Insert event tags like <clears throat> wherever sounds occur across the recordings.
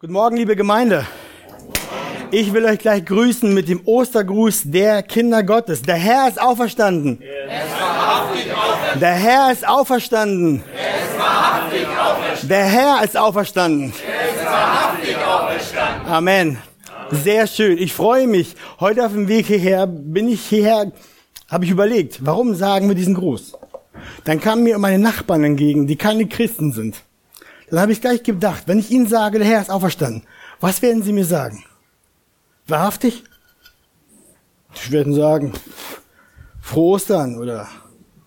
Guten Morgen, liebe Gemeinde. Ich will euch gleich grüßen mit dem Ostergruß der Kinder Gottes. Der Herr ist auferstanden. Der Herr ist auferstanden. Der Herr ist auferstanden. Amen. Sehr schön. Ich freue mich. Heute auf dem Weg hierher bin ich hierher, habe ich überlegt, warum sagen wir diesen Gruß? Dann kamen mir meine Nachbarn entgegen, die keine Christen sind. Dann habe ich gleich gedacht, wenn ich Ihnen sage, der Herr ist auferstanden, was werden Sie mir sagen? Wahrhaftig? Sie werden sagen, frohe Ostern oder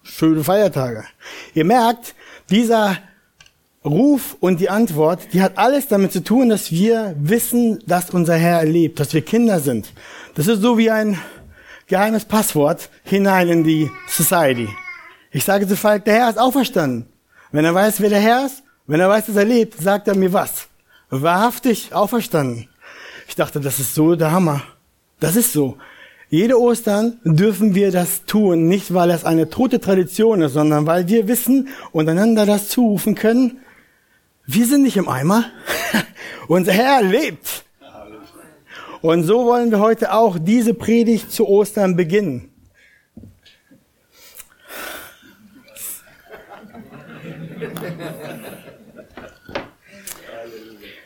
schöne Feiertage. Ihr merkt, dieser Ruf und die Antwort, die hat alles damit zu tun, dass wir wissen, dass unser Herr erlebt, dass wir Kinder sind. Das ist so wie ein geheimes Passwort hinein in die Society. Ich sage zu Falk, der Herr ist auferstanden. Wenn er weiß, wer der Herr ist, wenn er weiß, dass er lebt, sagt er mir was? Wahrhaftig auferstanden. Ich dachte, das ist so der Hammer. Das ist so. Jede Ostern dürfen wir das tun, nicht weil es eine tote Tradition ist, sondern weil wir wissen und einander das zurufen können. Wir sind nicht im Eimer. <laughs> Unser Herr lebt. Und so wollen wir heute auch diese Predigt zu Ostern beginnen.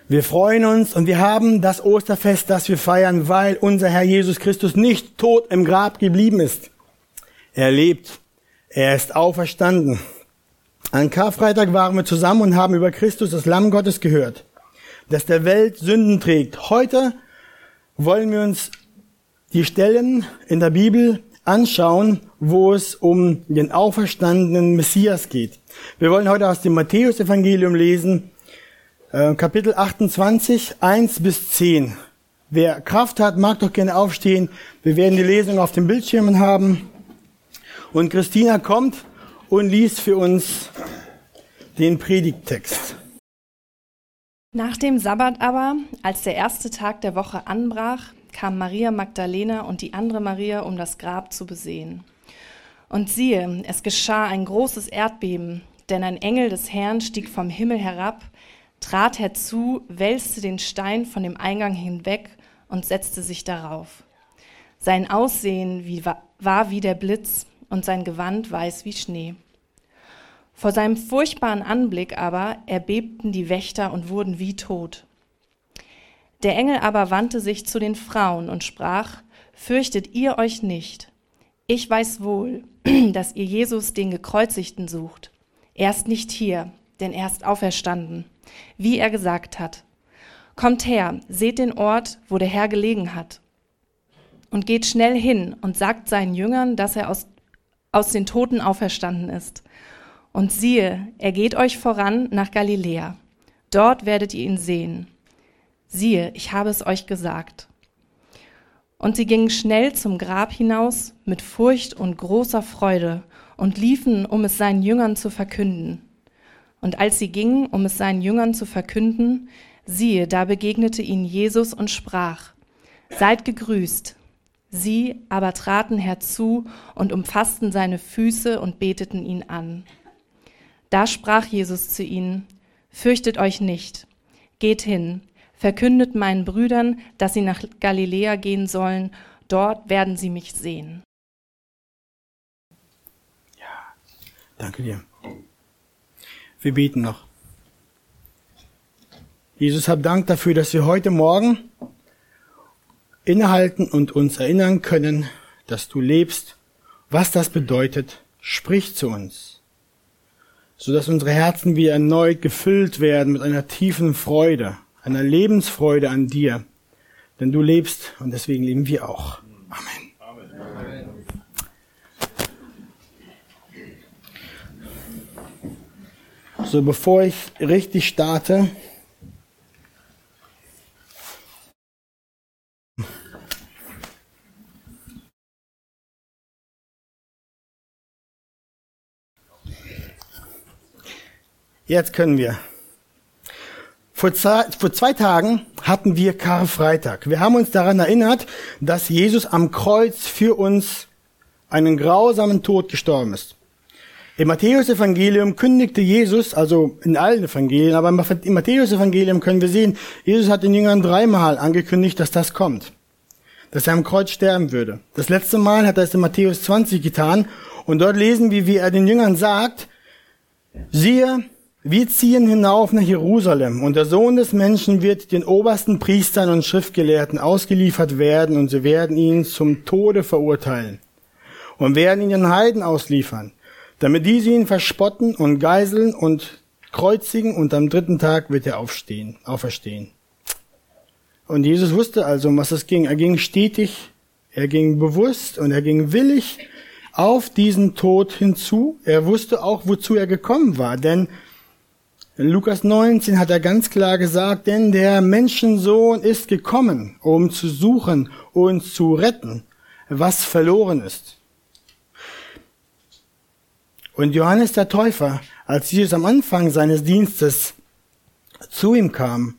Wir freuen uns und wir haben das Osterfest, das wir feiern, weil unser Herr Jesus Christus nicht tot im Grab geblieben ist. Er lebt. Er ist auferstanden. An Karfreitag waren wir zusammen und haben über Christus, das Lamm Gottes, gehört, das der Welt Sünden trägt. Heute wollen wir uns die Stellen in der Bibel anschauen, wo es um den auferstandenen Messias geht. Wir wollen heute aus dem Matthäusevangelium lesen, Kapitel 28, 1 bis 10. Wer Kraft hat, mag doch gerne aufstehen. Wir werden die Lesung auf den Bildschirmen haben. Und Christina kommt und liest für uns den Predigttext. Nach dem Sabbat aber, als der erste Tag der Woche anbrach, kam Maria Magdalena und die andere Maria, um das Grab zu besehen. Und siehe, es geschah ein großes Erdbeben, denn ein Engel des Herrn stieg vom Himmel herab trat herzu, wälzte den Stein von dem Eingang hinweg und setzte sich darauf. Sein Aussehen wie, war wie der Blitz und sein Gewand weiß wie Schnee. Vor seinem furchtbaren Anblick aber erbebten die Wächter und wurden wie tot. Der Engel aber wandte sich zu den Frauen und sprach, Fürchtet ihr euch nicht. Ich weiß wohl, <clears throat> dass ihr Jesus den Gekreuzigten sucht. Er ist nicht hier, denn er ist auferstanden wie er gesagt hat. Kommt her, seht den Ort, wo der Herr gelegen hat. Und geht schnell hin und sagt seinen Jüngern, dass er aus, aus den Toten auferstanden ist. Und siehe, er geht euch voran nach Galiläa. Dort werdet ihr ihn sehen. Siehe, ich habe es euch gesagt. Und sie gingen schnell zum Grab hinaus mit Furcht und großer Freude und liefen, um es seinen Jüngern zu verkünden. Und als sie gingen, um es seinen Jüngern zu verkünden, siehe, da begegnete ihnen Jesus und sprach, Seid gegrüßt. Sie aber traten herzu und umfassten seine Füße und beteten ihn an. Da sprach Jesus zu ihnen, Fürchtet euch nicht, geht hin, verkündet meinen Brüdern, dass sie nach Galiläa gehen sollen, dort werden sie mich sehen. Ja, danke dir. Wir beten noch. Jesus, hab Dank dafür, dass wir heute Morgen innehalten und uns erinnern können, dass du lebst, was das bedeutet. Sprich zu uns, so dass unsere Herzen wieder erneut gefüllt werden mit einer tiefen Freude, einer Lebensfreude an dir. Denn du lebst und deswegen leben wir auch. Amen. So, bevor ich richtig starte, Jetzt können wir. Vor vor zwei Tagen hatten wir Karfreitag. Wir haben uns daran erinnert, dass Jesus am Kreuz für uns einen grausamen Tod gestorben ist. Im Matthäus-Evangelium kündigte Jesus, also in allen Evangelien, aber im Matthäus-Evangelium können wir sehen, Jesus hat den Jüngern dreimal angekündigt, dass das kommt. Dass er am Kreuz sterben würde. Das letzte Mal hat er es in Matthäus 20 getan und dort lesen wir, wie er den Jüngern sagt, siehe, wir ziehen hinauf nach Jerusalem und der Sohn des Menschen wird den obersten Priestern und Schriftgelehrten ausgeliefert werden und sie werden ihn zum Tode verurteilen und werden ihn den Heiden ausliefern, damit diese ihn verspotten und geiseln und kreuzigen und am dritten Tag wird er aufstehen, auferstehen. Und Jesus wusste also, um was es ging. Er ging stetig, er ging bewusst und er ging willig auf diesen Tod hinzu. Er wusste auch, wozu er gekommen war, denn in Lukas 19 hat er ganz klar gesagt, denn der Menschensohn ist gekommen, um zu suchen und zu retten, was verloren ist. Und Johannes der Täufer, als Jesus am Anfang seines Dienstes zu ihm kam,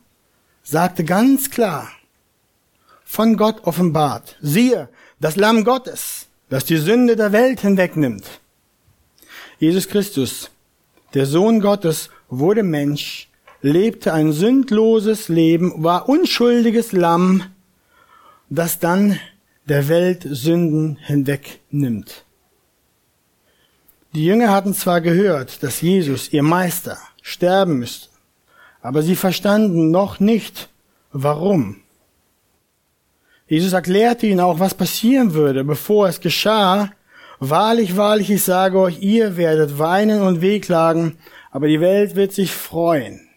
sagte ganz klar, von Gott offenbart, siehe, das Lamm Gottes, das die Sünde der Welt hinwegnimmt. Jesus Christus, der Sohn Gottes, wurde Mensch, lebte ein sündloses Leben, war unschuldiges Lamm, das dann der Welt Sünden hinwegnimmt. Die Jünger hatten zwar gehört, dass Jesus, ihr Meister, sterben müsste, aber sie verstanden noch nicht, warum. Jesus erklärte ihnen auch, was passieren würde, bevor es geschah. Wahrlich, wahrlich, ich sage euch, ihr werdet weinen und wehklagen, aber die Welt wird sich freuen.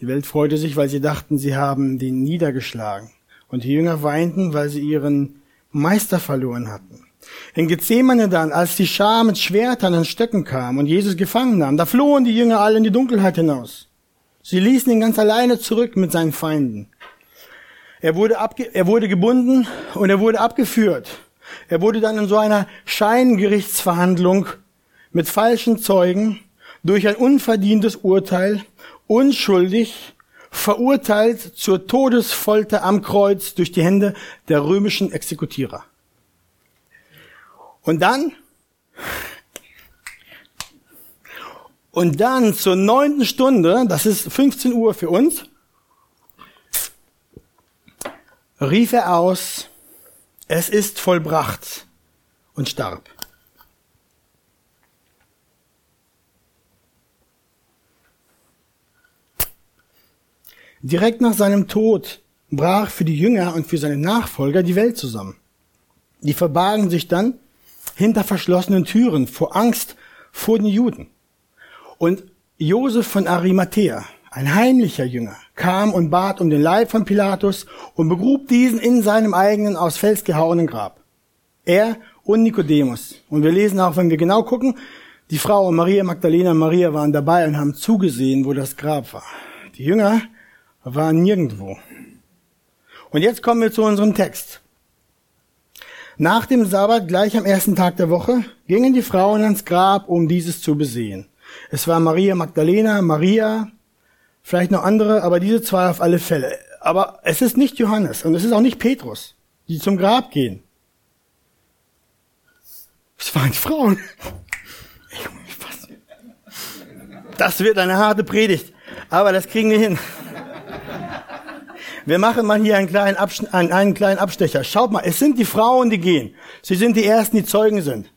Die Welt freute sich, weil sie dachten, sie haben den niedergeschlagen. Und die Jünger weinten, weil sie ihren Meister verloren hatten. In Gethsemane dann, als die Schar mit Schwertern und Stöcken kam und Jesus gefangen nahm, da flohen die Jünger alle in die Dunkelheit hinaus. Sie ließen ihn ganz alleine zurück mit seinen Feinden. Er wurde, abge er wurde gebunden und er wurde abgeführt. Er wurde dann in so einer Scheingerichtsverhandlung mit falschen Zeugen durch ein unverdientes Urteil unschuldig verurteilt zur Todesfolter am Kreuz durch die Hände der römischen Exekutierer. Und dann, und dann zur neunten Stunde, das ist 15 Uhr für uns, rief er aus, es ist vollbracht und starb. Direkt nach seinem Tod brach für die Jünger und für seine Nachfolger die Welt zusammen. Die verbargen sich dann hinter verschlossenen Türen vor Angst vor den Juden. Und Josef von Arimathea, ein heimlicher Jünger, kam und bat um den Leib von Pilatus und begrub diesen in seinem eigenen aus Fels gehauenen Grab. Er und Nikodemus. Und wir lesen auch, wenn wir genau gucken, die Frau Maria Magdalena und Maria waren dabei und haben zugesehen, wo das Grab war. Die Jünger war nirgendwo. Und jetzt kommen wir zu unserem Text. Nach dem Sabbat, gleich am ersten Tag der Woche, gingen die Frauen ans Grab, um dieses zu besehen. Es war Maria Magdalena, Maria, vielleicht noch andere, aber diese zwei auf alle Fälle. Aber es ist nicht Johannes und es ist auch nicht Petrus, die zum Grab gehen. Es waren die Frauen. Das wird eine harte Predigt, aber das kriegen wir hin. Wir machen mal hier einen kleinen, einen, einen kleinen Abstecher. Schaut mal, es sind die Frauen, die gehen. Sie sind die Ersten, die Zeugen sind.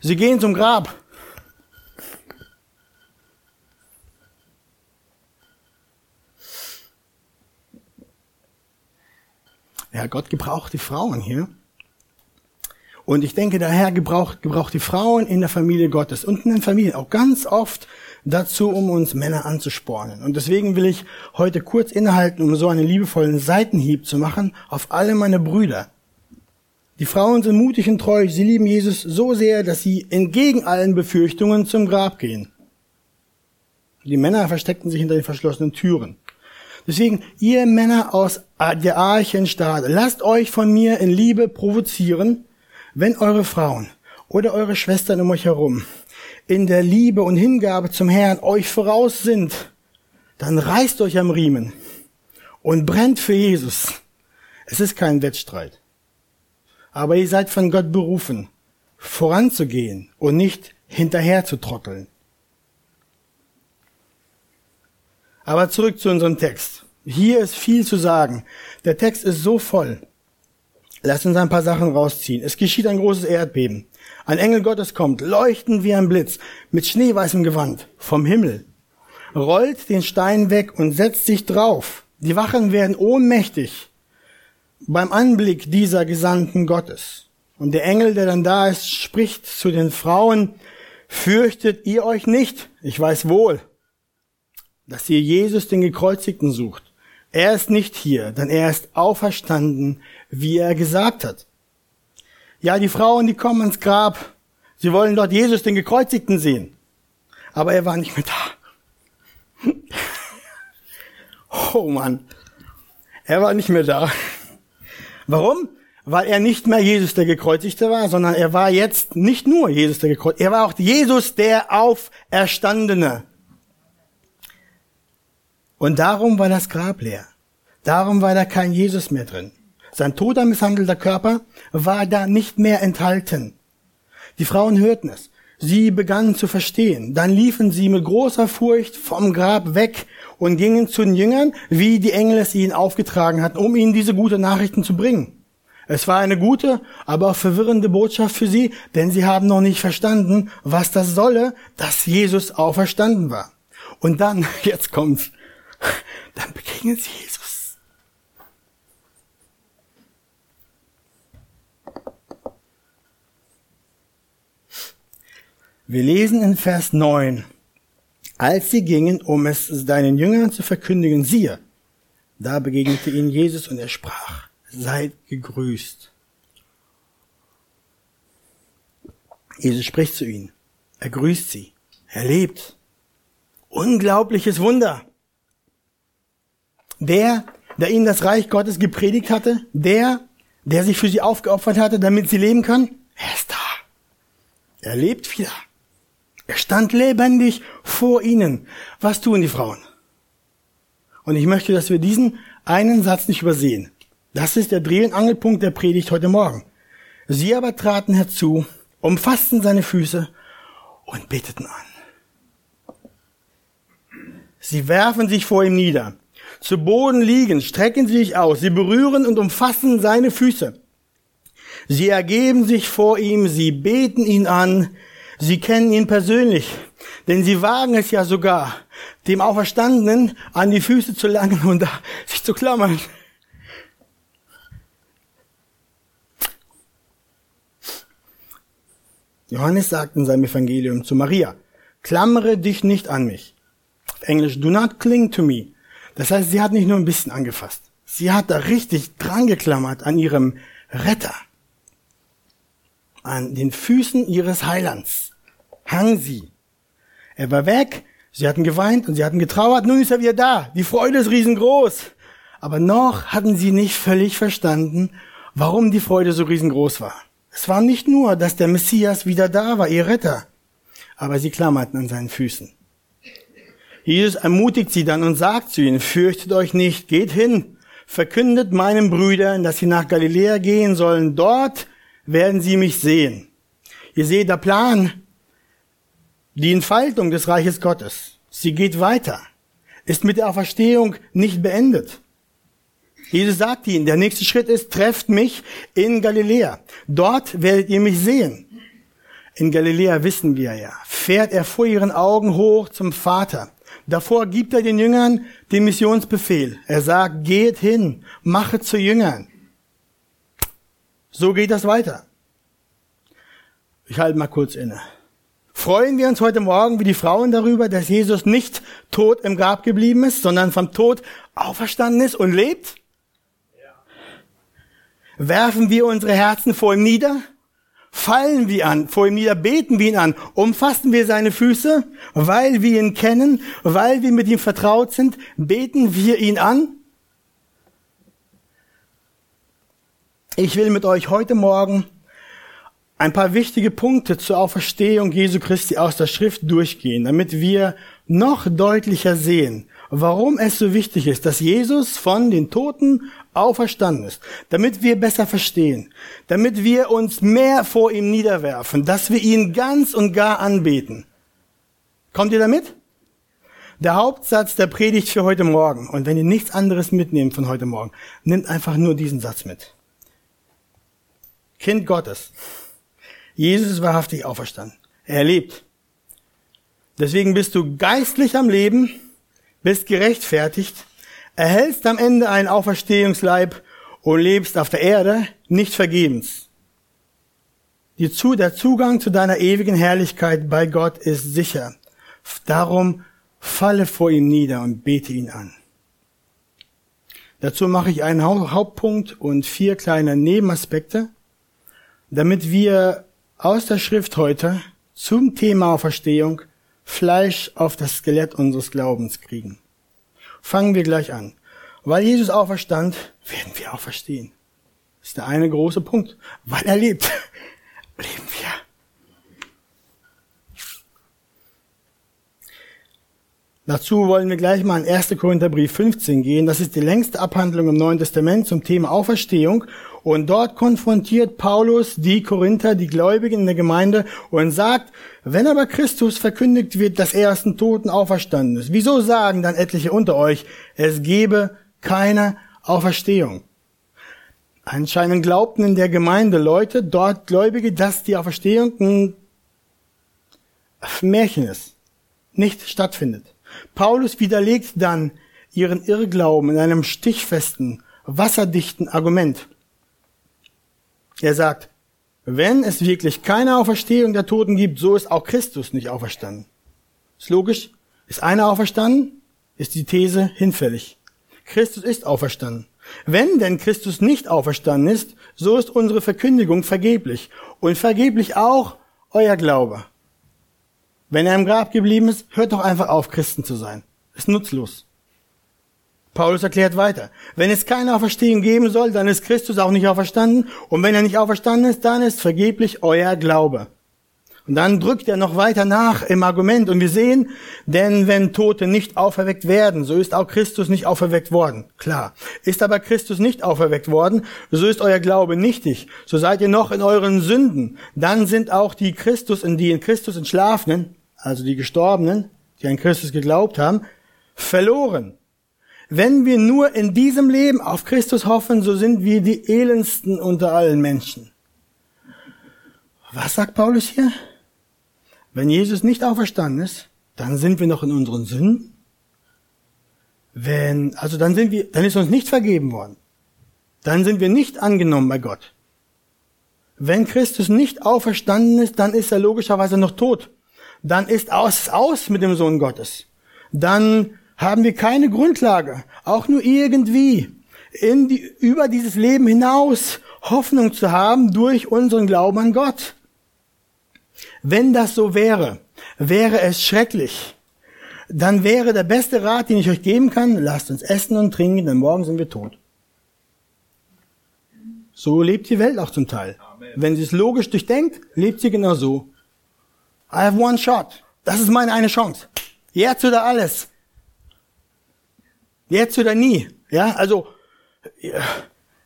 Sie gehen zum Grab. Ja, Gott gebraucht die Frauen hier. Und ich denke, der Herr gebraucht, gebraucht die Frauen in der Familie Gottes und in den Familien auch ganz oft dazu, um uns Männer anzuspornen. Und deswegen will ich heute kurz innehalten, um so einen liebevollen Seitenhieb zu machen auf alle meine Brüder. Die Frauen sind mutig und treu, sie lieben Jesus so sehr, dass sie entgegen allen Befürchtungen zum Grab gehen. Die Männer versteckten sich hinter den verschlossenen Türen. Deswegen, ihr Männer aus der Archenstaat, lasst euch von mir in Liebe provozieren, wenn eure Frauen oder eure Schwestern um euch herum in der Liebe und Hingabe zum Herrn euch voraus sind, dann reißt euch am Riemen und brennt für Jesus. Es ist kein Wettstreit. Aber ihr seid von Gott berufen, voranzugehen und nicht hinterher zu trotteln. Aber zurück zu unserem Text. Hier ist viel zu sagen. Der Text ist so voll. Lass uns ein paar Sachen rausziehen. Es geschieht ein großes Erdbeben. Ein Engel Gottes kommt, leuchtend wie ein Blitz, mit schneeweißem Gewand, vom Himmel, rollt den Stein weg und setzt sich drauf. Die Wachen werden ohnmächtig beim Anblick dieser Gesandten Gottes. Und der Engel, der dann da ist, spricht zu den Frauen, fürchtet ihr euch nicht, ich weiß wohl, dass ihr Jesus den Gekreuzigten sucht. Er ist nicht hier, denn er ist auferstanden, wie er gesagt hat. Ja, die Frauen, die kommen ins Grab. Sie wollen dort Jesus, den Gekreuzigten, sehen. Aber er war nicht mehr da. <laughs> Oh Mann. Er war nicht mehr da. Warum? Weil er nicht mehr Jesus der Gekreuzigte war, sondern er war jetzt nicht nur Jesus der Gekreuzigte, er war auch Jesus der Auferstandene. Und darum war das Grab leer. Darum war da kein Jesus mehr drin. Sein toter, misshandelter Körper war da nicht mehr enthalten. Die Frauen hörten es. Sie begannen zu verstehen. Dann liefen sie mit großer Furcht vom Grab weg und gingen zu den Jüngern, wie die Engel es ihnen aufgetragen hatten, um ihnen diese gute Nachrichten zu bringen. Es war eine gute, aber auch verwirrende Botschaft für sie, denn sie haben noch nicht verstanden, was das solle, dass Jesus auferstanden war. Und dann, <laughs> jetzt kommt's, dann begegnen sie Jesus. Wir lesen in Vers 9, als sie gingen, um es deinen Jüngern zu verkündigen, siehe, da begegnete ihnen Jesus und er sprach, seid gegrüßt. Jesus spricht zu ihnen, er grüßt sie, er lebt. Unglaubliches Wunder. Der, der ihnen das Reich Gottes gepredigt hatte, der, der sich für sie aufgeopfert hatte, damit sie leben können, er ist da. Er lebt wieder. Er stand lebendig vor ihnen. Was tun die Frauen? Und ich möchte, dass wir diesen einen Satz nicht übersehen. Das ist der Dreh- und Angelpunkt der Predigt heute Morgen. Sie aber traten herzu, umfassten seine Füße und beteten an. Sie werfen sich vor ihm nieder zu Boden liegen, strecken sie sich aus, sie berühren und umfassen seine Füße. Sie ergeben sich vor ihm, sie beten ihn an, sie kennen ihn persönlich, denn sie wagen es ja sogar, dem Auferstandenen an die Füße zu langen und <laughs> sich zu klammern. Johannes sagt in seinem Evangelium zu Maria, klammere dich nicht an mich. Auf Englisch, do not cling to me. Das heißt, sie hat nicht nur ein bisschen angefasst. Sie hat da richtig dran geklammert an ihrem Retter. An den Füßen ihres Heilands hang sie. Er war weg, sie hatten geweint und sie hatten getrauert, nun ist er wieder da. Die Freude ist riesengroß. Aber noch hatten sie nicht völlig verstanden, warum die Freude so riesengroß war. Es war nicht nur, dass der Messias wieder da war, ihr Retter, aber sie klammerten an seinen Füßen. Jesus ermutigt sie dann und sagt zu ihnen, fürchtet euch nicht, geht hin, verkündet meinen Brüdern, dass sie nach Galiläa gehen sollen, dort werden sie mich sehen. Ihr seht, der Plan, die Entfaltung des Reiches Gottes, sie geht weiter, ist mit der Auferstehung nicht beendet. Jesus sagt ihnen, der nächste Schritt ist, trefft mich in Galiläa. Dort werdet ihr mich sehen. In Galiläa wissen wir ja, fährt er vor ihren Augen hoch zum Vater. Davor gibt er den Jüngern den Missionsbefehl. Er sagt, geht hin, mache zu Jüngern. So geht das weiter. Ich halte mal kurz inne. Freuen wir uns heute Morgen wie die Frauen darüber, dass Jesus nicht tot im Grab geblieben ist, sondern vom Tod auferstanden ist und lebt? Werfen wir unsere Herzen vor ihm nieder? fallen wir an, vor ihm nieder, beten wir ihn an, umfassen wir seine Füße, weil wir ihn kennen, weil wir mit ihm vertraut sind, beten wir ihn an. Ich will mit euch heute Morgen ein paar wichtige Punkte zur Auferstehung Jesu Christi aus der Schrift durchgehen, damit wir noch deutlicher sehen, warum es so wichtig ist, dass Jesus von den Toten auferstanden ist, damit wir besser verstehen, damit wir uns mehr vor ihm niederwerfen, dass wir ihn ganz und gar anbeten. Kommt ihr damit? Der Hauptsatz der Predigt für heute Morgen, und wenn ihr nichts anderes mitnehmt von heute Morgen, nehmt einfach nur diesen Satz mit. Kind Gottes. Jesus ist wahrhaftig auferstanden. Er lebt. Deswegen bist du geistlich am Leben, bist gerechtfertigt, erhältst am Ende einen Auferstehungsleib und lebst auf der Erde nicht vergebens. der Zugang zu deiner ewigen Herrlichkeit bei Gott ist sicher. Darum falle vor ihm nieder und bete ihn an. Dazu mache ich einen Hauptpunkt und vier kleine Nebenaspekte, damit wir aus der Schrift heute zum Thema Auferstehung Fleisch auf das Skelett unseres Glaubens kriegen. Fangen wir gleich an. Weil Jesus auferstand, werden wir auferstehen. Das ist der eine große Punkt. Weil er lebt, <laughs> leben wir. Dazu wollen wir gleich mal in 1. Korintherbrief 15 gehen. Das ist die längste Abhandlung im Neuen Testament zum Thema Auferstehung. Und dort konfrontiert Paulus die Korinther, die Gläubigen in der Gemeinde und sagt, wenn aber Christus verkündigt wird, dass er aus den Toten auferstanden ist, wieso sagen dann etliche unter euch, es gebe keine Auferstehung? Anscheinend glaubten in der Gemeinde Leute, dort Gläubige, dass die Auferstehung ein Märchen ist, nicht stattfindet. Paulus widerlegt dann ihren Irrglauben in einem stichfesten, wasserdichten Argument. Er sagt, wenn es wirklich keine Auferstehung der Toten gibt, so ist auch Christus nicht auferstanden. Ist logisch? Ist einer auferstanden? Ist die These hinfällig. Christus ist auferstanden. Wenn denn Christus nicht auferstanden ist, so ist unsere Verkündigung vergeblich und vergeblich auch euer Glaube. Wenn er im Grab geblieben ist, hört doch einfach auf, Christen zu sein. Ist nutzlos. Paulus erklärt weiter. Wenn es keine Auferstehung geben soll, dann ist Christus auch nicht auferstanden. Und wenn er nicht auferstanden ist, dann ist vergeblich euer Glaube. Und dann drückt er noch weiter nach im Argument. Und wir sehen, denn wenn Tote nicht auferweckt werden, so ist auch Christus nicht auferweckt worden. Klar. Ist aber Christus nicht auferweckt worden, so ist euer Glaube nichtig. So seid ihr noch in euren Sünden. Dann sind auch die Christus, in die in Christus entschlafenen, also die Gestorbenen, die an Christus geglaubt haben, verloren. Wenn wir nur in diesem Leben auf Christus hoffen, so sind wir die elendsten unter allen Menschen. Was sagt Paulus hier? Wenn Jesus nicht auferstanden ist, dann sind wir noch in unseren Sünden. Wenn, also dann sind wir, dann ist uns nicht vergeben worden. Dann sind wir nicht angenommen bei Gott. Wenn Christus nicht auferstanden ist, dann ist er logischerweise noch tot. Dann ist aus, aus mit dem Sohn Gottes. Dann haben wir keine Grundlage, auch nur irgendwie, in die, über dieses Leben hinaus Hoffnung zu haben durch unseren Glauben an Gott. Wenn das so wäre, wäre es schrecklich. Dann wäre der beste Rat, den ich euch geben kann, lasst uns essen und trinken, denn morgen sind wir tot. So lebt die Welt auch zum Teil. Amen. Wenn sie es logisch durchdenkt, lebt sie genau so. I have one shot. Das ist meine eine Chance. Jetzt oder alles. Jetzt oder nie. Ja, also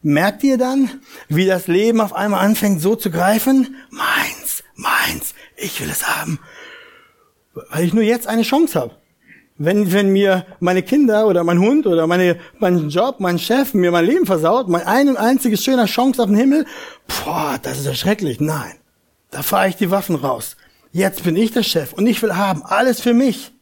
merkt ihr dann, wie das Leben auf einmal anfängt so zu greifen? Meins, meins, ich will es haben, weil ich nur jetzt eine Chance habe. Wenn, wenn mir meine Kinder oder mein Hund oder meine, mein Job, mein Chef mir mein Leben versaut, mein ein einziges schöner Chance auf den Himmel, boah, das ist ja schrecklich. Nein, da fahre ich die Waffen raus. Jetzt bin ich der Chef und ich will haben, alles für mich.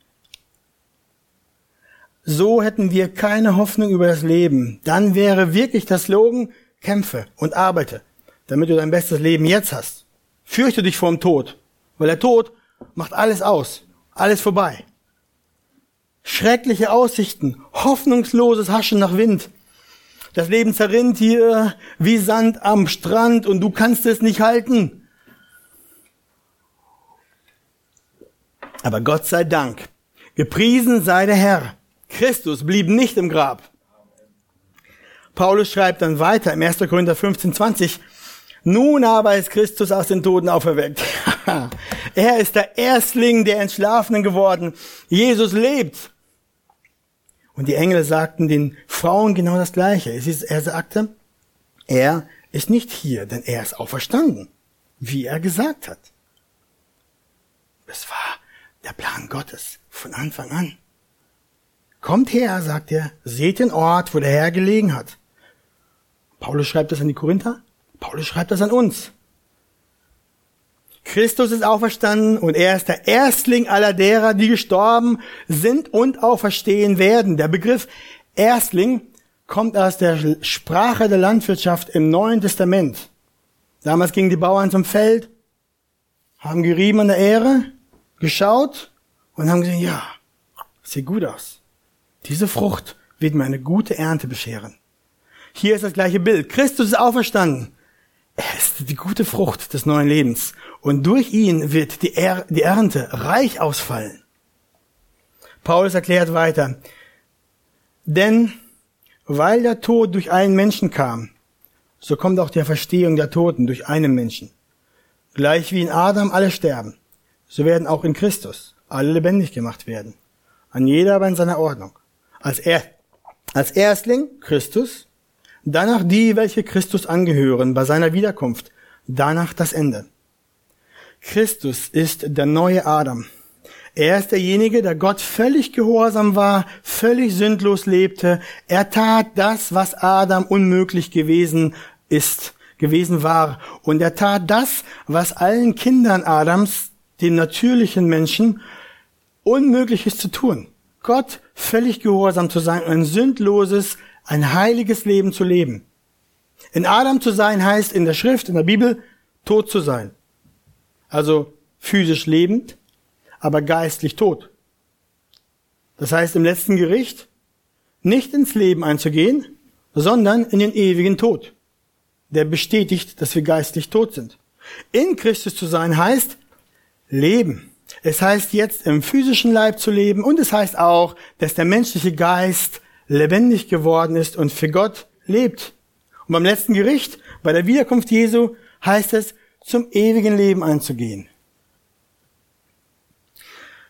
So hätten wir keine Hoffnung über das Leben. Dann wäre wirklich das Slogan, kämpfe und arbeite, damit du dein bestes Leben jetzt hast. Fürchte dich vor dem Tod, weil der Tod macht alles aus, alles vorbei. Schreckliche Aussichten, hoffnungsloses Haschen nach Wind. Das Leben zerrinnt hier wie Sand am Strand und du kannst es nicht halten. Aber Gott sei Dank, gepriesen sei der Herr, Christus blieb nicht im Grab. Paulus schreibt dann weiter im 1. Korinther 15, 20, nun aber ist Christus aus den Toten auferweckt. <laughs> er ist der Erstling der Entschlafenen geworden. Jesus lebt. Und die Engel sagten den Frauen genau das Gleiche. Er sagte, er ist nicht hier, denn er ist auferstanden, wie er gesagt hat. Es war der Plan Gottes von Anfang an. Kommt her, sagt er, seht den Ort, wo der Herr gelegen hat. Paulus schreibt das an die Korinther, Paulus schreibt das an uns. Christus ist auferstanden und er ist der Erstling aller derer, die gestorben sind und auferstehen werden. Der Begriff Erstling kommt aus der Sprache der Landwirtschaft im Neuen Testament. Damals gingen die Bauern zum Feld, haben gerieben an der Ehre, geschaut und haben gesehen, ja, sieht gut aus. Diese Frucht wird mir eine gute Ernte bescheren. Hier ist das gleiche Bild. Christus ist auferstanden. Er ist die gute Frucht des neuen Lebens. Und durch ihn wird die, er die Ernte reich ausfallen. Paulus erklärt weiter, denn weil der Tod durch einen Menschen kam, so kommt auch der Verstehung der Toten durch einen Menschen. Gleich wie in Adam alle sterben, so werden auch in Christus alle lebendig gemacht werden. An jeder aber in seiner Ordnung. Als, er, als Erstling Christus, danach die, welche Christus angehören bei seiner Wiederkunft, danach das Ende. Christus ist der neue Adam. Er ist derjenige, der Gott völlig gehorsam war, völlig sündlos lebte. Er tat das, was Adam unmöglich gewesen ist, gewesen war. Und er tat das, was allen Kindern Adams, den natürlichen Menschen, unmöglich ist zu tun. Gott völlig gehorsam zu sein, ein sündloses, ein heiliges Leben zu leben. In Adam zu sein heißt in der Schrift, in der Bibel, tot zu sein. Also physisch lebend, aber geistlich tot. Das heißt im letzten Gericht nicht ins Leben einzugehen, sondern in den ewigen Tod. Der bestätigt, dass wir geistlich tot sind. In Christus zu sein heißt leben. Es heißt jetzt im physischen Leib zu leben und es heißt auch, dass der menschliche Geist lebendig geworden ist und für Gott lebt. Und beim letzten Gericht, bei der Wiederkunft Jesu, heißt es, zum ewigen Leben einzugehen.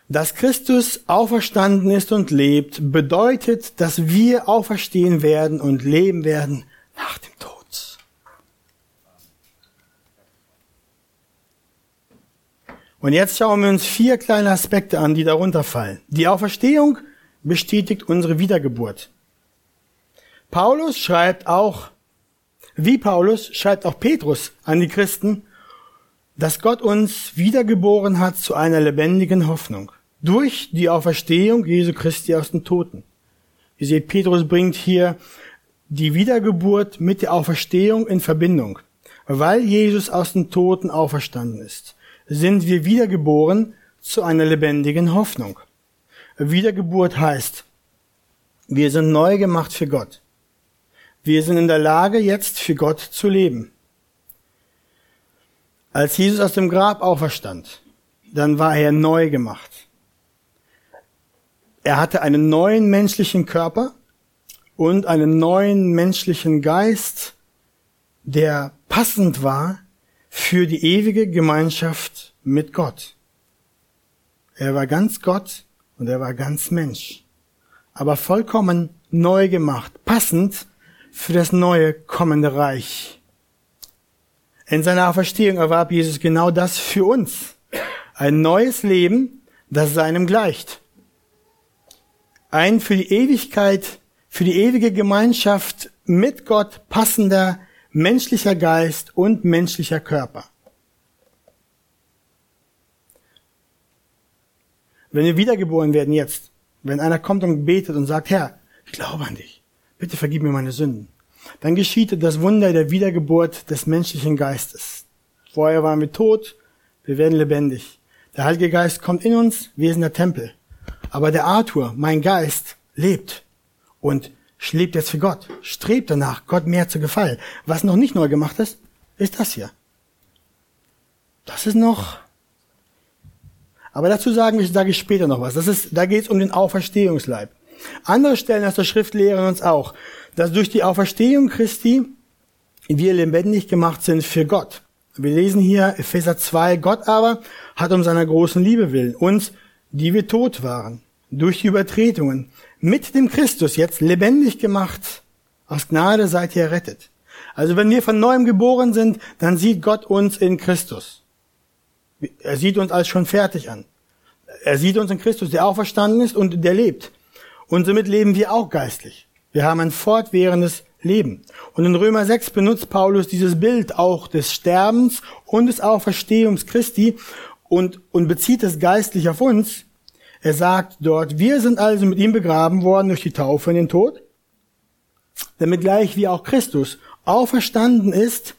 Dass Christus auferstanden ist und lebt, bedeutet, dass wir auferstehen werden und leben werden nach dem Tod. Und jetzt schauen wir uns vier kleine Aspekte an, die darunter fallen. Die Auferstehung bestätigt unsere Wiedergeburt. Paulus schreibt auch, wie Paulus schreibt auch Petrus an die Christen, dass Gott uns wiedergeboren hat zu einer lebendigen Hoffnung durch die Auferstehung Jesu Christi aus den Toten. Ihr seht, Petrus bringt hier die Wiedergeburt mit der Auferstehung in Verbindung, weil Jesus aus den Toten auferstanden ist. Sind wir wiedergeboren zu einer lebendigen Hoffnung. Wiedergeburt heißt, wir sind neu gemacht für Gott. Wir sind in der Lage, jetzt für Gott zu leben. Als Jesus aus dem Grab auferstand, dann war er neu gemacht. Er hatte einen neuen menschlichen Körper und einen neuen menschlichen Geist, der passend war für die ewige Gemeinschaft mit Gott. Er war ganz Gott und er war ganz Mensch, aber vollkommen neu gemacht, passend für das neue kommende Reich. In seiner Auferstehung erwarb Jesus genau das für uns. Ein neues Leben, das seinem gleicht. Ein für die Ewigkeit, für die ewige Gemeinschaft mit Gott passender menschlicher Geist und menschlicher Körper. Wenn wir wiedergeboren werden jetzt, wenn einer kommt und betet und sagt, Herr, ich glaube an dich, bitte vergib mir meine Sünden, dann geschieht das Wunder der Wiedergeburt des menschlichen Geistes. Vorher waren wir tot, wir werden lebendig. Der Heilige Geist kommt in uns, wir sind der Tempel. Aber der Arthur, mein Geist, lebt und lebt jetzt für Gott, strebt danach, Gott mehr zu gefallen. Was noch nicht neu gemacht ist, ist das hier. Das ist noch. Aber dazu sagen wir, sage ich später noch was. Das ist, da geht es um den Auferstehungsleib. Andere Stellen aus der Schrift lehren uns auch, dass durch die Auferstehung Christi wir lebendig gemacht sind für Gott. Wir lesen hier Epheser 2, Gott aber hat um seiner großen Liebe willen uns, die wir tot waren, durch die Übertretungen, mit dem Christus jetzt lebendig gemacht. Aus Gnade seid ihr errettet. Also wenn wir von neuem geboren sind, dann sieht Gott uns in Christus. Er sieht uns als schon fertig an. Er sieht uns in Christus, der auferstanden ist und der lebt. Und somit leben wir auch geistlich. Wir haben ein fortwährendes Leben. Und in Römer 6 benutzt Paulus dieses Bild auch des Sterbens und des Auferstehungs Christi und, und bezieht es geistlich auf uns. Er sagt dort, wir sind also mit ihm begraben worden durch die Taufe in den Tod, damit gleich wie auch Christus auferstanden ist,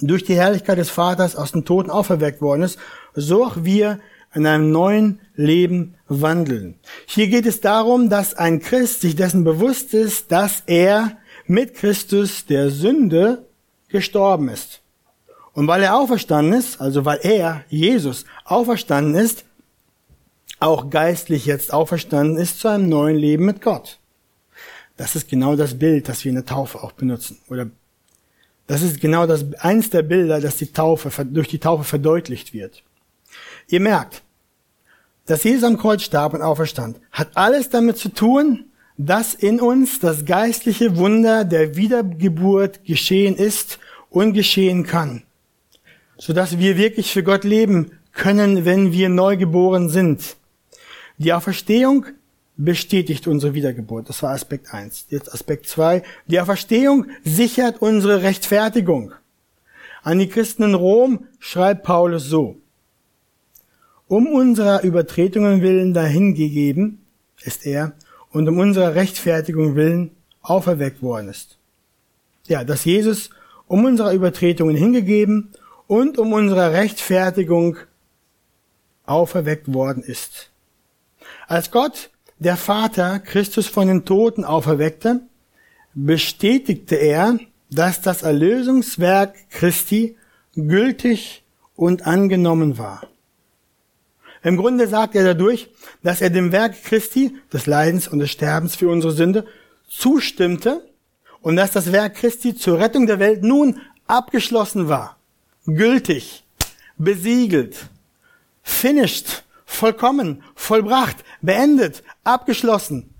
durch die Herrlichkeit des Vaters aus den Toten auferweckt worden ist, so auch wir in einem neuen Leben wandeln. Hier geht es darum, dass ein Christ sich dessen bewusst ist, dass er mit Christus der Sünde gestorben ist. Und weil er auferstanden ist, also weil er, Jesus, auferstanden ist, auch geistlich jetzt auferstanden ist zu einem neuen Leben mit Gott. Das ist genau das Bild, das wir in der Taufe auch benutzen. Oder das ist genau das, eins der Bilder, das die Taufe, durch die Taufe verdeutlicht wird. Ihr merkt, dass Jesus am Kreuz starb und auferstand, hat alles damit zu tun, dass in uns das geistliche Wunder der Wiedergeburt geschehen ist und geschehen kann, sodass wir wirklich für Gott leben können, wenn wir neu geboren sind. Die Auferstehung bestätigt unsere Wiedergeburt. Das war Aspekt eins. Jetzt Aspekt zwei: Die Auferstehung sichert unsere Rechtfertigung. An die Christen in Rom schreibt Paulus so. Um unserer Übertretungen willen dahingegeben ist er und um unserer Rechtfertigung willen auferweckt worden ist. Ja, dass Jesus um unserer Übertretungen hingegeben und um unserer Rechtfertigung auferweckt worden ist. Als Gott, der Vater, Christus von den Toten auferweckte, bestätigte er, dass das Erlösungswerk Christi gültig und angenommen war. Im Grunde sagt er dadurch, dass er dem Werk Christi, des Leidens und des Sterbens für unsere Sünde, zustimmte und dass das Werk Christi zur Rettung der Welt nun abgeschlossen war, gültig, besiegelt, finished, vollkommen, vollbracht, beendet, abgeschlossen.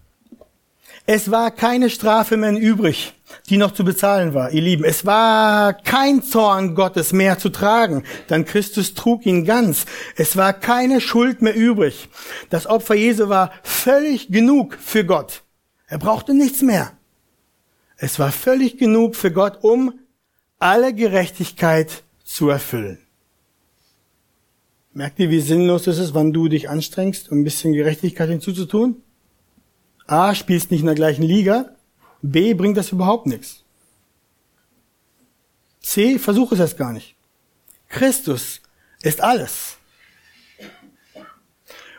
Es war keine Strafe mehr übrig, die noch zu bezahlen war, ihr Lieben. Es war kein Zorn Gottes mehr zu tragen, denn Christus trug ihn ganz. Es war keine Schuld mehr übrig. Das Opfer Jesu war völlig genug für Gott. Er brauchte nichts mehr. Es war völlig genug für Gott, um alle Gerechtigkeit zu erfüllen. Merkt ihr, wie sinnlos es ist, wann du dich anstrengst, um ein bisschen Gerechtigkeit hinzuzutun? A, spielst nicht in der gleichen Liga. B, bringt das überhaupt nichts. C, versuch es erst gar nicht. Christus ist alles.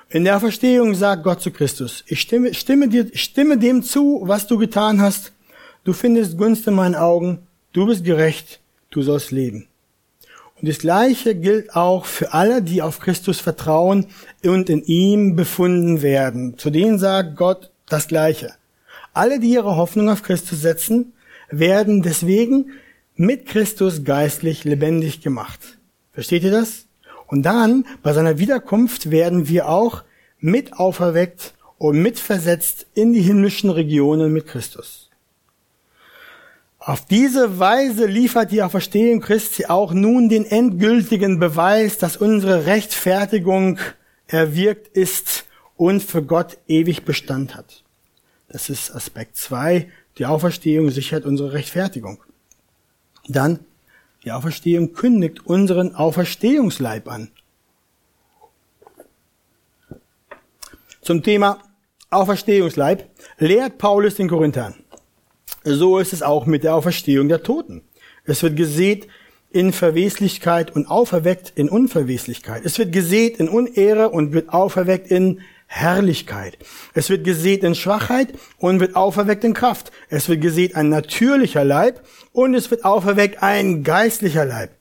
In der Verstehung sagt Gott zu Christus, ich stimme, stimme, dir, stimme dem zu, was du getan hast. Du findest Gunst in meinen Augen. Du bist gerecht. Du sollst leben. Und das Gleiche gilt auch für alle, die auf Christus vertrauen und in ihm befunden werden. Zu denen sagt Gott das Gleiche. Alle, die ihre Hoffnung auf Christus setzen, werden deswegen mit Christus geistlich lebendig gemacht. Versteht ihr das? Und dann, bei seiner Wiederkunft, werden wir auch mit auferweckt und mitversetzt in die himmlischen Regionen mit Christus. Auf diese Weise liefert die Auferstehung Christi auch nun den endgültigen Beweis, dass unsere Rechtfertigung erwirkt ist und für Gott ewig Bestand hat. Das ist Aspekt zwei. Die Auferstehung sichert unsere Rechtfertigung. Dann, die Auferstehung kündigt unseren Auferstehungsleib an. Zum Thema Auferstehungsleib lehrt Paulus den Korinthern. So ist es auch mit der Auferstehung der Toten. Es wird gesät in Verweslichkeit und auferweckt in Unverweslichkeit. Es wird gesät in Unehre und wird auferweckt in Herrlichkeit. Es wird gesät in Schwachheit und wird auferweckt in Kraft. Es wird gesät ein natürlicher Leib und es wird auferweckt ein geistlicher Leib.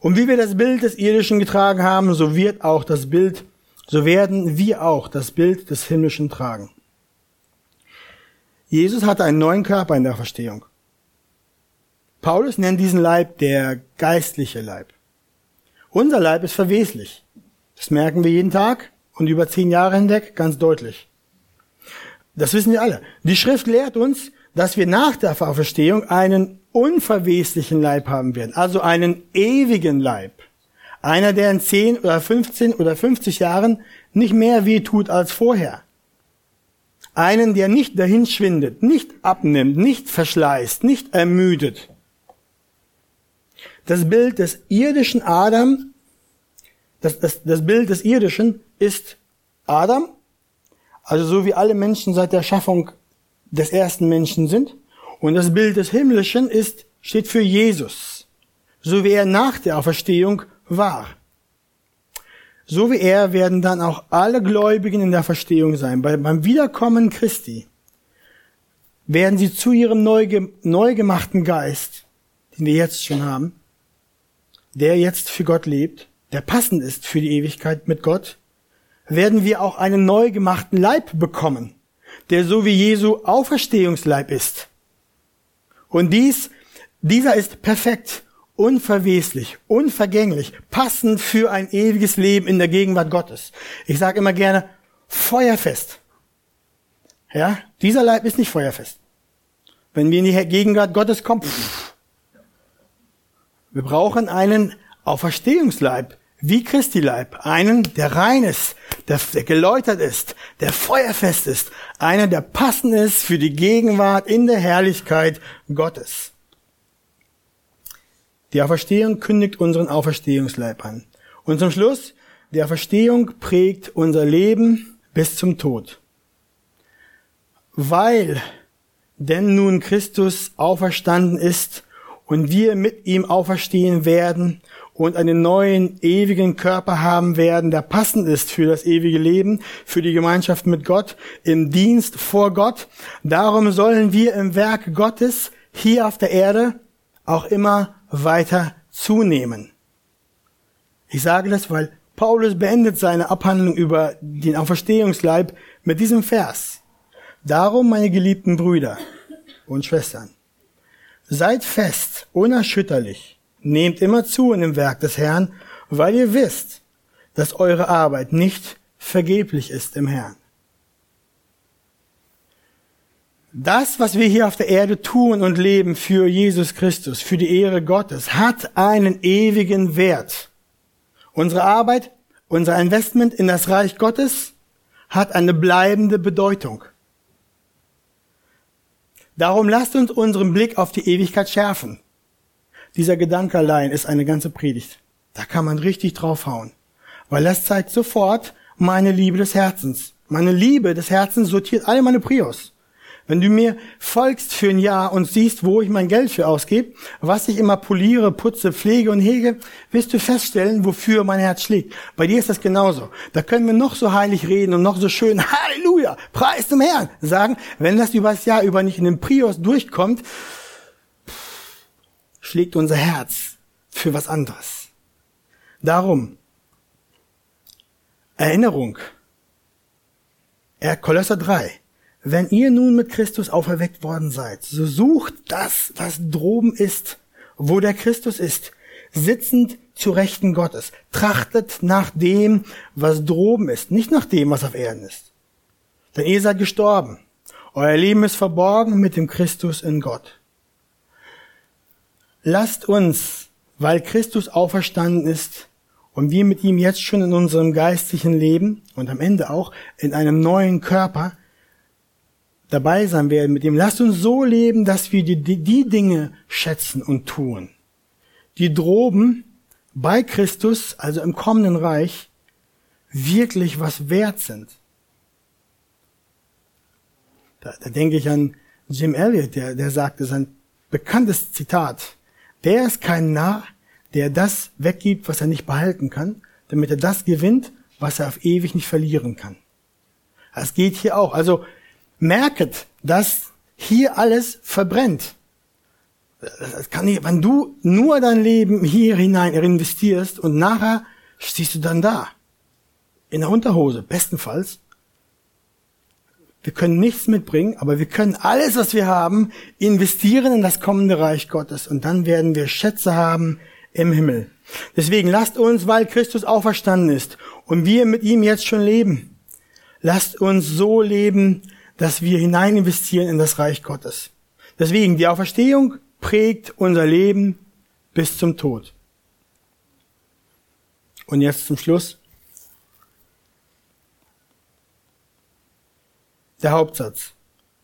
Und wie wir das Bild des Irdischen getragen haben, so wird auch das Bild, so werden wir auch das Bild des Himmlischen tragen. Jesus hatte einen neuen Körper in der Verstehung. Paulus nennt diesen Leib der geistliche Leib. Unser Leib ist verweslich. Das merken wir jeden Tag und über zehn Jahre hinweg ganz deutlich. Das wissen wir alle. Die Schrift lehrt uns, dass wir nach der Auferstehung einen unverweslichen Leib haben werden, also einen ewigen Leib. Einer, der in 10 oder 15 oder 50 Jahren nicht mehr weh tut als vorher. Einen, der nicht dahinschwindet, nicht abnimmt, nicht verschleißt, nicht ermüdet. Das Bild des irdischen Adam, das, das, das Bild des irdischen ist Adam, also so wie alle Menschen seit der Schaffung des ersten Menschen sind. Und das Bild des himmlischen ist, steht für Jesus, so wie er nach der Auferstehung war. So wie er werden dann auch alle Gläubigen in der Verstehung sein. Bei, beim Wiederkommen Christi werden sie zu ihrem neu, neu gemachten Geist, den wir jetzt schon haben, der jetzt für Gott lebt, der passend ist für die Ewigkeit mit Gott, werden wir auch einen neu gemachten Leib bekommen, der so wie Jesu Auferstehungsleib ist. Und dies, dieser ist perfekt unverweslich, unvergänglich, passend für ein ewiges Leben in der Gegenwart Gottes. Ich sage immer gerne, feuerfest. Ja, dieser Leib ist nicht feuerfest. Wenn wir in die Gegenwart Gottes kommen, pff, wir brauchen einen Auferstehungsleib, wie Christi Leib, einen, der rein ist, der, der geläutert ist, der feuerfest ist, einer, der passend ist für die Gegenwart in der Herrlichkeit Gottes. Die Auferstehung kündigt unseren Auferstehungsleib an. Und zum Schluss, die Auferstehung prägt unser Leben bis zum Tod. Weil denn nun Christus auferstanden ist und wir mit ihm auferstehen werden und einen neuen ewigen Körper haben werden, der passend ist für das ewige Leben, für die Gemeinschaft mit Gott, im Dienst vor Gott. Darum sollen wir im Werk Gottes hier auf der Erde auch immer weiter zunehmen. Ich sage das, weil Paulus beendet seine Abhandlung über den Auferstehungsleib mit diesem Vers. Darum, meine geliebten Brüder und Schwestern, seid fest, unerschütterlich, nehmt immer zu in dem Werk des Herrn, weil ihr wisst, dass eure Arbeit nicht vergeblich ist im Herrn. Das, was wir hier auf der Erde tun und leben für Jesus Christus, für die Ehre Gottes, hat einen ewigen Wert. Unsere Arbeit, unser Investment in das Reich Gottes hat eine bleibende Bedeutung. Darum lasst uns unseren Blick auf die Ewigkeit schärfen. Dieser Gedanke allein ist eine ganze Predigt. Da kann man richtig draufhauen. Weil das zeigt sofort meine Liebe des Herzens. Meine Liebe des Herzens sortiert alle meine Prios. Wenn du mir folgst für ein Jahr und siehst, wo ich mein Geld für ausgebe, was ich immer poliere, putze, pflege und hege, wirst du feststellen, wofür mein Herz schlägt. Bei dir ist das genauso. Da können wir noch so heilig reden und noch so schön <laughs> Halleluja, preis dem Herrn sagen. Wenn das über das Jahr über nicht in den Prios durchkommt, schlägt unser Herz für was anderes. Darum, Erinnerung. Kolosser 3. Wenn ihr nun mit Christus auferweckt worden seid, so sucht das, was droben ist, wo der Christus ist, sitzend zu Rechten Gottes. Trachtet nach dem, was droben ist, nicht nach dem, was auf Erden ist. Denn ihr seid gestorben. Euer Leben ist verborgen mit dem Christus in Gott. Lasst uns, weil Christus auferstanden ist und wir mit ihm jetzt schon in unserem geistlichen Leben und am Ende auch in einem neuen Körper dabei sein werden mit ihm. Lasst uns so leben, dass wir die, die Dinge schätzen und tun, die droben bei Christus, also im kommenden Reich, wirklich was wert sind. Da, da denke ich an Jim Elliot, der, der sagte sein bekanntes Zitat. Der ist kein Narr, der das weggibt, was er nicht behalten kann, damit er das gewinnt, was er auf ewig nicht verlieren kann. Das geht hier auch. Also merket, dass hier alles verbrennt. Das kann nicht, wenn du nur dein Leben hier hinein investierst und nachher stehst du dann da. In der Unterhose, bestenfalls. Wir können nichts mitbringen, aber wir können alles, was wir haben, investieren in das kommende Reich Gottes und dann werden wir Schätze haben im Himmel. Deswegen lasst uns, weil Christus auferstanden ist und wir mit ihm jetzt schon leben, lasst uns so leben, dass wir hinein investieren in das Reich Gottes. Deswegen, die Auferstehung prägt unser Leben bis zum Tod. Und jetzt zum Schluss. Der Hauptsatz.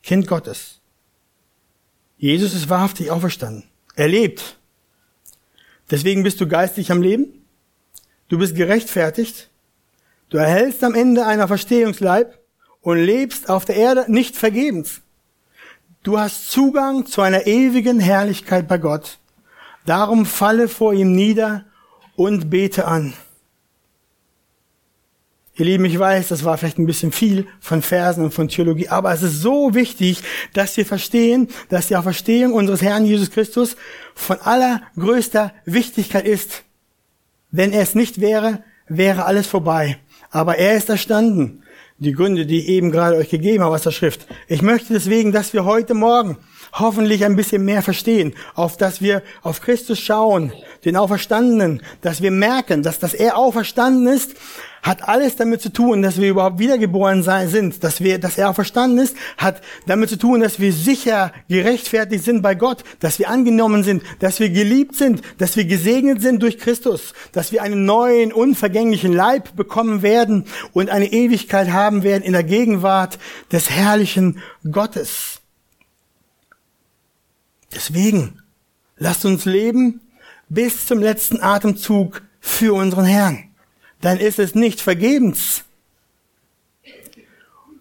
Kind Gottes. Jesus ist wahrhaftig auferstanden. Er lebt. Deswegen bist du geistig am Leben. Du bist gerechtfertigt. Du erhältst am Ende einer Verstehungsleib und lebst auf der Erde nicht vergebens. Du hast Zugang zu einer ewigen Herrlichkeit bei Gott. Darum falle vor ihm nieder und bete an. Ihr Lieben, ich weiß, das war vielleicht ein bisschen viel von Versen und von Theologie, aber es ist so wichtig, dass wir verstehen, dass die Auferstehung unseres Herrn Jesus Christus von allergrößter Wichtigkeit ist. Wenn er es nicht wäre, wäre alles vorbei. Aber er ist erstanden. Die Gründe, die eben gerade euch gegeben habe aus der Schrift. Ich möchte deswegen, dass wir heute Morgen hoffentlich ein bisschen mehr verstehen, auf dass wir auf Christus schauen, den Auferstandenen, dass wir merken, dass das er auferstanden ist, hat alles damit zu tun, dass wir überhaupt wiedergeboren sind, dass wir, dass er auferstanden ist, hat damit zu tun, dass wir sicher gerechtfertigt sind bei Gott, dass wir angenommen sind, dass wir geliebt sind, dass wir gesegnet sind durch Christus, dass wir einen neuen, unvergänglichen Leib bekommen werden und eine Ewigkeit haben werden in der Gegenwart des herrlichen Gottes. Deswegen, lasst uns leben bis zum letzten Atemzug für unseren Herrn dann ist es nicht vergebens.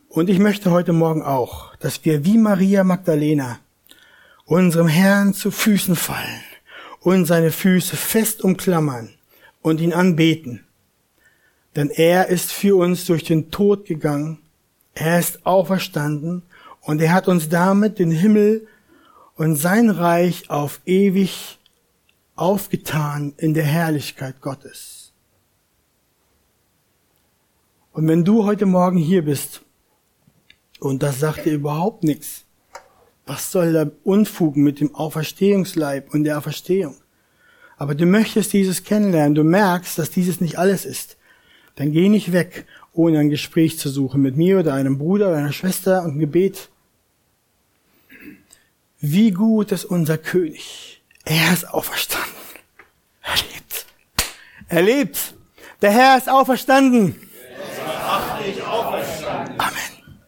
Und ich möchte heute Morgen auch, dass wir wie Maria Magdalena unserem Herrn zu Füßen fallen und seine Füße fest umklammern und ihn anbeten. Denn er ist für uns durch den Tod gegangen, er ist auferstanden und er hat uns damit den Himmel und sein Reich auf ewig aufgetan in der Herrlichkeit Gottes. Und wenn du heute Morgen hier bist und das sagt dir überhaupt nichts, was soll der Unfug mit dem Auferstehungsleib und der Auferstehung? Aber du möchtest dieses kennenlernen, du merkst, dass dieses nicht alles ist. Dann geh nicht weg, ohne ein Gespräch zu suchen mit mir oder einem Bruder oder einer Schwester und ein Gebet. Wie gut ist unser König. Er ist auferstanden. Er lebt. Er lebt. Der Herr ist auferstanden.